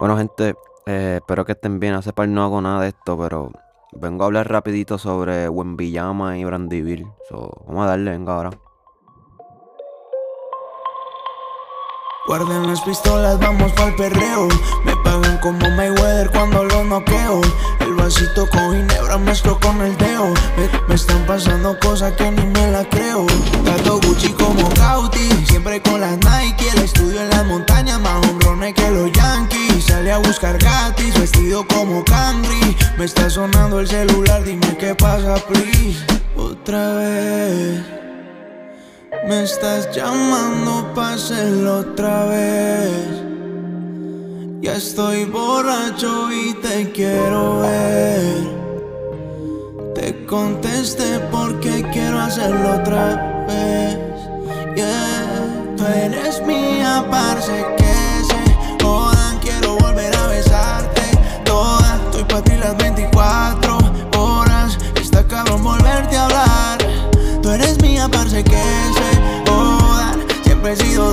Bueno, gente, eh, espero que estén bien. Hace par no hago nada de esto, pero vengo a hablar rapidito sobre Wembiyama y Brandyville. So, vamos a darle, venga ahora. Guarden las pistolas, vamos pa'l perreo. Me pagan como Mayweather cuando lo noqueo. El vasito con ginebra mezclo con el dedo. Me, están pasando cosas que ni me la creo. Gato Gucci como Cauti, siempre con las Nike. El estudio en las montañas, más hombrones que los Yankees. Sale a buscar gratis, vestido como Camry. Me está sonando el celular, dime qué pasa, please. Otra vez. Me estás llamando hacerlo otra vez. Ya estoy borracho y te quiero ver. Te contesté porque quiero hacerlo otra vez. Yeah, tú eres mía, parce que se jodan. Quiero volver a besarte toda. Estoy pa' ti las 24 horas. Está cabrón volverte a hablar. Tú eres mía, parce que se jodan. Siempre he sido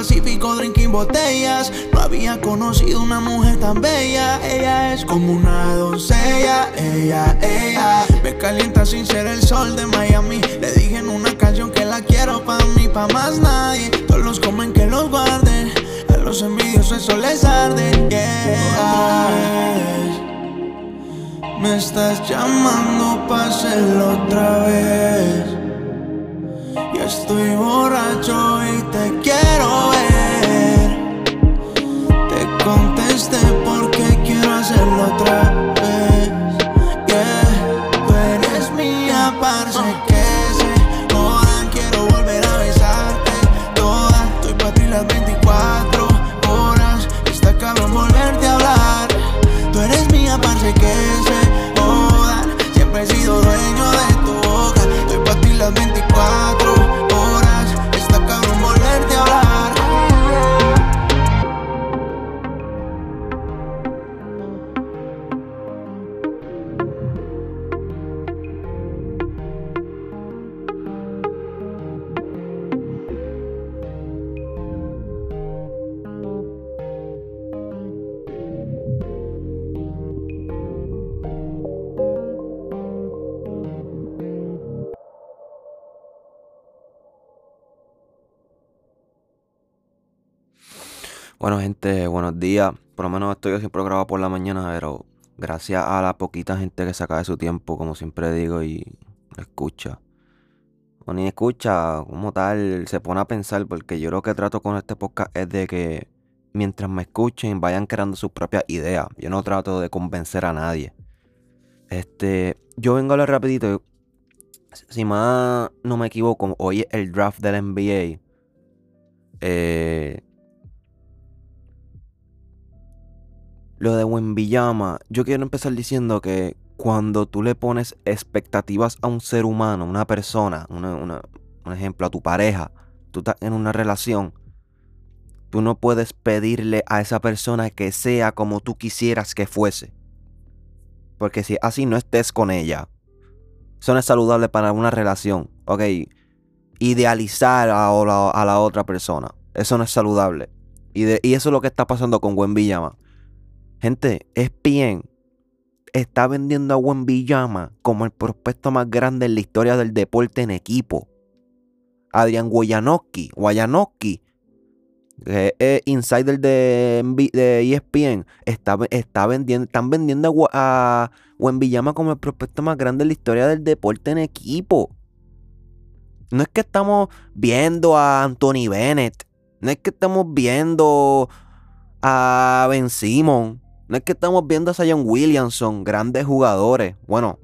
Pacífico, drinking botellas. No había conocido una mujer tan bella. Ella es como una doncella. Ella, ella. Me calienta sin ser el sol de Miami. Le dije en una canción que la quiero pa' mí, pa' más nadie. Todos los comen que los guarden. A los envidiosos eso les arde. Yeah. Me estás llamando pa' hacerlo otra vez. Estoy borracho y te quiero ver. Te contesté porque quiero hacerlo otra Bueno, gente, buenos días. Por lo menos estoy yo siempre grabado por la mañana, pero gracias a la poquita gente que saca de su tiempo, como siempre digo, y escucha. O ni escucha, como tal, se pone a pensar, porque yo lo que trato con este podcast es de que mientras me escuchen vayan creando sus propias ideas. Yo no trato de convencer a nadie. Este, yo vengo a hablar rapidito. Si más no me equivoco, hoy es el draft del NBA. Eh, Lo de Wembiyama, yo quiero empezar diciendo que cuando tú le pones expectativas a un ser humano, una persona, un ejemplo, a tu pareja, tú estás en una relación, tú no puedes pedirle a esa persona que sea como tú quisieras que fuese. Porque si así no estés con ella, eso no es saludable para una relación. Ok, idealizar a la, otra persona, eso no es saludable. Y, y eso es lo que está pasando con Wembiyama. Gente, ESPN está vendiendo a Wembiyama como el prospecto más grande en la historia del deporte en equipo. Wojnarowski, que es insider de, de ESPN, está, está vendiendo, están vendiendo a, Wa- a Wembiyama como el prospecto más grande en la historia del deporte en equipo. No es que estamos viendo a Anthony Bennett, no es que estamos viendo a Ben Simon. No es que estamos viendo a Zion Williamson, grandes jugadores. Bueno,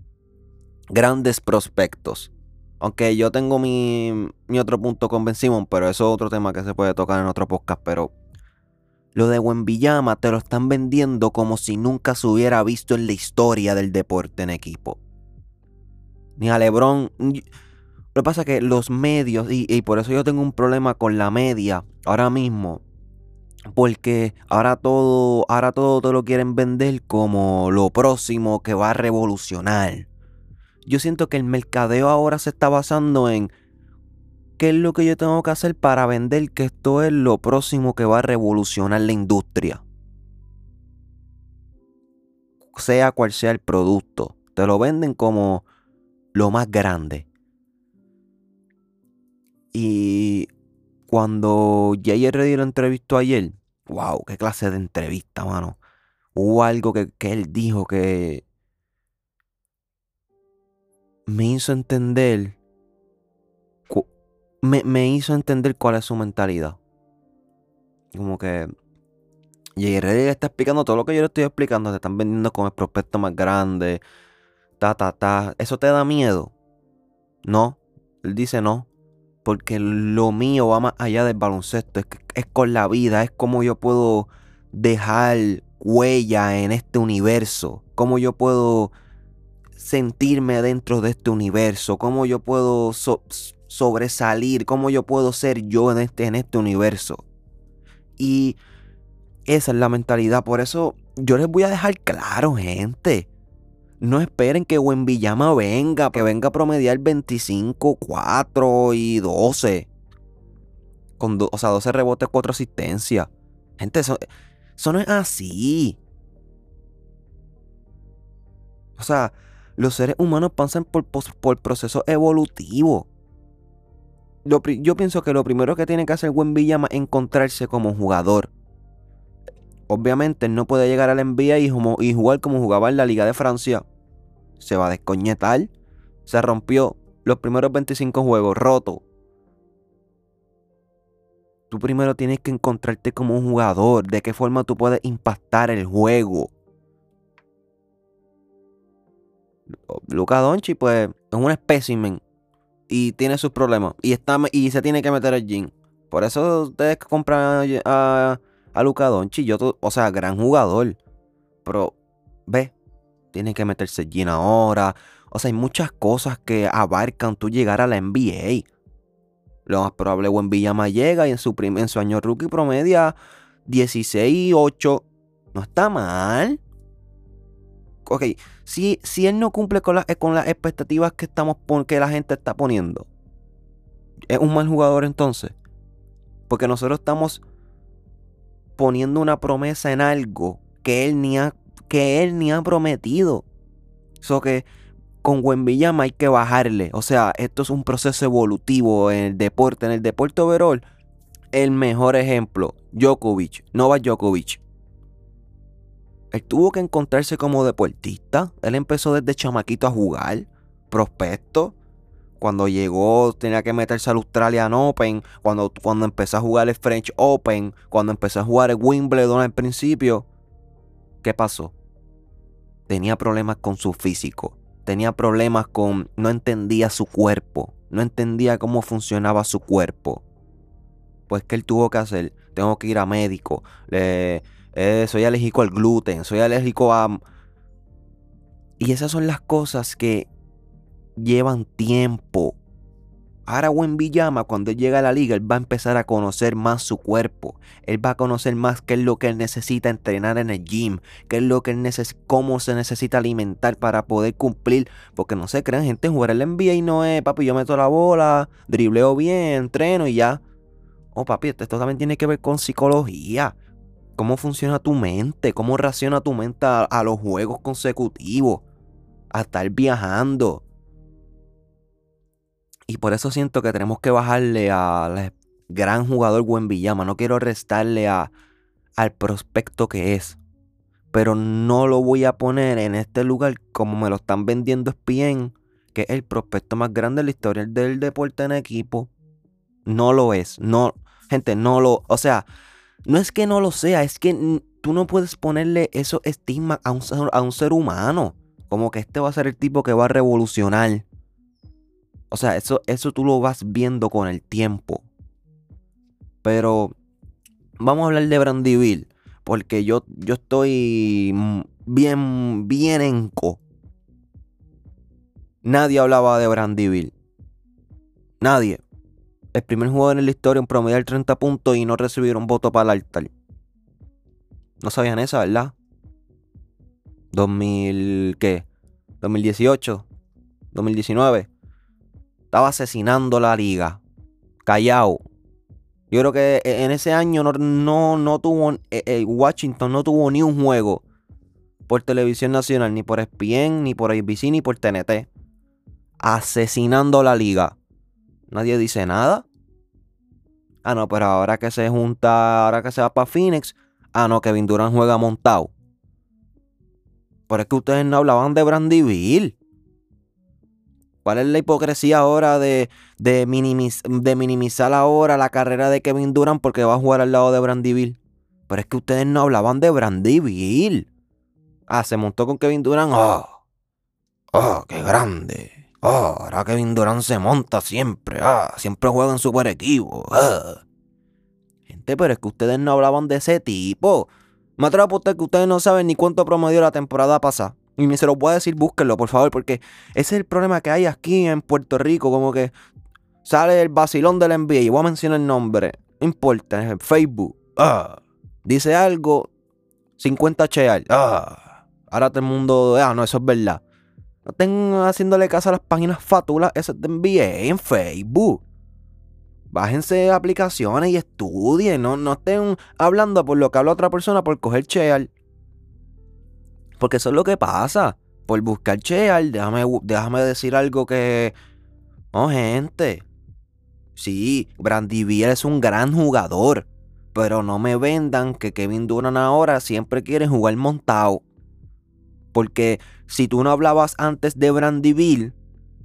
grandes prospectos. Aunque yo tengo mi, otro punto con Ben Simon, pero eso es otro tema que se puede tocar en otro podcast. Pero lo de Wembiyama te lo están vendiendo como si nunca se hubiera visto en la historia del deporte en equipo. Ni a LeBron. Lo que pasa es que los medios, y por eso yo tengo un problema con la media ahora mismo, porque ahora todo, ahora todo te lo quieren vender como lo próximo que va a revolucionar. yo siento que el mercadeo ahora se está basando en qué es lo que yo tengo que hacer para vender que esto es lo próximo que va a revolucionar la industria. Sea cual sea el producto, te lo venden como lo más grande. Y cuando J.R.D. lo entrevistó ayer, wow, qué clase de entrevista, mano. Hubo algo que, que él dijo que me hizo entender. Me, me, hizo entender cuál es su mentalidad. Como que. J.R.D. está explicando todo lo que yo le estoy explicando. Te están vendiendo como el prospecto más grande. Ta, ta, ta. ¿Eso te da miedo? No. Él dice no. Porque lo mío va más allá del baloncesto. Es, es con la vida. Es como yo puedo dejar huella en este universo. Cómo yo puedo sentirme dentro de este universo. Cómo yo puedo sobresalir. Cómo yo puedo ser yo en este, en este universo. Y esa es la mentalidad. Por eso yo les voy a dejar claro, gente. No esperen que Villama venga, que venga a promediar 25, 4 y 12. Con o sea, 12 rebotes, 4 asistencias. Gente, eso, eso no es así. O sea, los seres humanos pasan por, por procesos evolutivos. yo pienso que lo primero que tiene que hacer Villama es encontrarse como jugador. Obviamente no puede llegar al NBA y, y jugar como jugaba en la Liga de Francia. Se va a descoñetar. Se rompió los primeros 25 juegos, roto. Tú primero tienes que encontrarte como un jugador, de qué forma tú puedes impactar el juego. Luca Donchi, pues, es un espécimen y tiene sus problemas y, está, y se tiene que meter al gym. Por eso ustedes compran a Luca Doncic. Yo, o sea, gran jugador. Pero, ve, tiene que meterse allí ahora. O sea, hay muchas cosas que abarcan tú llegar a la NBA. Lo más probable, Buen Villama llega y en su, en su año rookie promedia 16 y 8. No está mal. Ok, si, si él no cumple con, con las expectativas que, estamos, que la gente está poniendo, ¿es un mal jugador entonces? Porque nosotros estamos poniendo una promesa en algo que él ni ha, que él ni ha prometido. Eso que con Wembiyama hay que bajarle. O sea, esto es un proceso evolutivo en el deporte. En el deporte overall, el mejor ejemplo, Djokovic, Novak Djokovic. Él tuvo que encontrarse como deportista. Él empezó desde chamaquito a jugar, prospecto. Cuando llegó tenía que meterse al Australian Open. Cuando, cuando empezó a jugar el French Open. Cuando empezó a jugar el Wimbledon al principio. ¿Qué pasó? Tenía problemas con su físico. Tenía problemas con... No entendía su cuerpo. No entendía cómo funcionaba su cuerpo. Pues que él tuvo que hacer. Tengo que ir a médico. Eh, soy alérgico al gluten. Soy alérgico a... Y esas son las cosas que llevan tiempo. Ahora Villama, cuando él llega a la liga, él va a empezar a conocer más su cuerpo. Él va a conocer más qué es lo que él necesita entrenar en el gym, qué es lo que él necesita, cómo se necesita alimentar para poder cumplir. Porque no se crean, gente, jugar el NBA y no es, papi, yo meto la bola, dribleo bien, entreno y ya. Oh, papi, esto también tiene que ver con psicología. Cómo funciona tu mente, cómo reacciona tu mente a, a los juegos consecutivos, a estar viajando y por eso siento que tenemos que bajarle al gran jugador Buen Villama. No quiero restarle a, al prospecto que es. Pero no lo voy a poner en este lugar como me lo están vendiendo ESPN, que es el prospecto más grande de la historia del deporte en equipo. No lo es. No, gente, no lo. O sea, no es que no lo sea, es que tú no puedes ponerle esos estigmas a un, a un ser humano. Como que este va a ser el tipo que va a revolucionar o sea, eso, eso tú lo vas viendo con el tiempo. Pero vamos a hablar de Brandyville. Porque yo, yo estoy bien, bien enco. Nadie hablaba de Brandyville. Nadie. El primer jugador en la historia en promediar 30 puntos y no recibieron voto para el altar. No sabían eso, ¿verdad? 2000, ¿qué? 2018. 2019. Estaba asesinando la liga. Callao. Yo creo que e, en ese año no, no, no tuvo. Eh, eh, Washington no tuvo ni un juego por televisión nacional, ni por ESPN, ni por ABC, ni por TNT. Asesinando la liga. Nadie dice nada. Ah, no, pero ahora que se junta, ahora que se va para Phoenix. Ah, no, Kevin Durant juega montado. Pero es que ustedes no hablaban de Brandyville. ¿Cuál es la hipocresía ahora de, de, de, minimizar ahora la carrera de Kevin Durant porque va a jugar al lado de Brandyville? Pero es que ustedes no hablaban de Brandyville. Ah, se montó con Kevin Durant. ¡Oh! ¡Oh, qué grande! ¡Oh, ahora Kevin Durant se monta siempre! ¡Ah! Siempre juega en super equipo. ¡Ah! Gente, pero es que ustedes no hablaban de ese tipo. Me atrevo a que ustedes no saben ni cuánto promedió la temporada pasada. Y me se lo puedo decir, búsquenlo, por favor, porque ese es el problema que hay aquí en Puerto Rico. Como que sale el vacilón del NBA y voy a mencionar el nombre. No importa, en Facebook. Ah, dice algo, 50 cheal. Ah, ahora todo el mundo, ah, no, eso es verdad. No estén haciéndole caso a las páginas fatulas esas de NBA en Facebook. Bájense aplicaciones y estudien. No, no estén hablando por lo que habla otra persona por coger cheal. Porque eso es lo que pasa. Por buscar cheal, déjame, déjame decir algo que. Oh, gente. Sí, Brandy es un gran jugador. Pero no me vendan que Kevin Durant ahora siempre quiere jugar montado. Porque si tú no hablabas antes de Brandyville,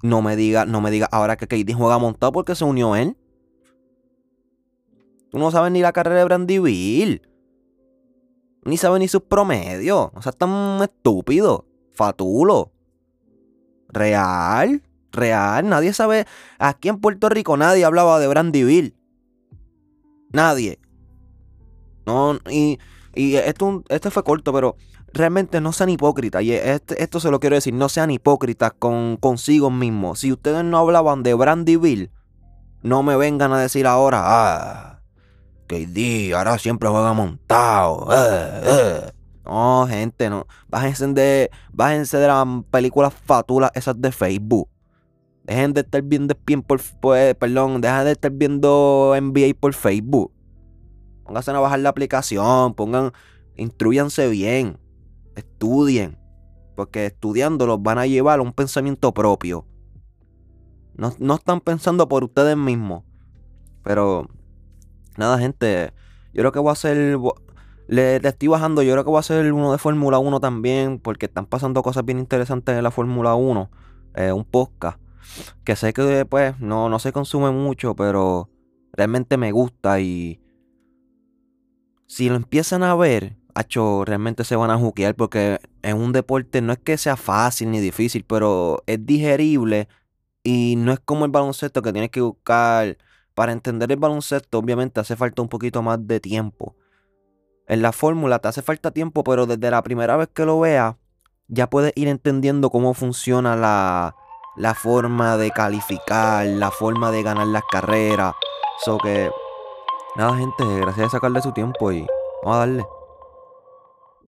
no me digas no me diga ahora que KD juega montado porque se unió él. Tú no sabes ni la carrera de Brandyville. Ni sabe ni sus promedios. O sea, tan estúpido. Fatulo. Real. Real. Nadie sabe. Aquí en Puerto Rico nadie hablaba de Brandyville. Nadie. No, y, y esto, este fue corto, pero realmente no sean hipócritas. Y este, esto se lo quiero decir, no sean hipócritas con consigo mismos. Si ustedes no hablaban de Brandyville, no me vengan a decir ahora, ah, KD ahora siempre juega montado. Eh, eh. No, gente, no. Bájense de, bájense de las películas fatulas esas de Facebook. Dejen de estar viendo bien por, pues, perdón, dejen de estar viendo NBA por Facebook. Pónganse a bajar la aplicación, pongan, instruyanse bien, estudien, porque estudiando los van a llevar a un pensamiento propio. No, no están pensando por ustedes mismos, pero Nada, gente. Yo creo que voy a hacer. Le, estoy bajando. Yo creo que voy a hacer uno de Fórmula 1 también. Porque están pasando cosas bien interesantes en la Fórmula 1. Eh, un podcast. Que sé que pues no, no se consume mucho. Pero realmente me gusta. Y si lo empiezan a ver. Hacho, realmente se van a juquear. Porque en un deporte no es que sea fácil ni difícil. Pero es digerible. Y no es como el baloncesto que tienes que buscar para entender el baloncesto, obviamente hace falta un poquito más de tiempo. En la fórmula te hace falta tiempo, pero desde la primera vez que lo veas, ya puedes ir entendiendo cómo funciona la, la forma de calificar, la forma de ganar las carreras. So que, nada, gente, gracias a sacarle su tiempo y vamos a darle.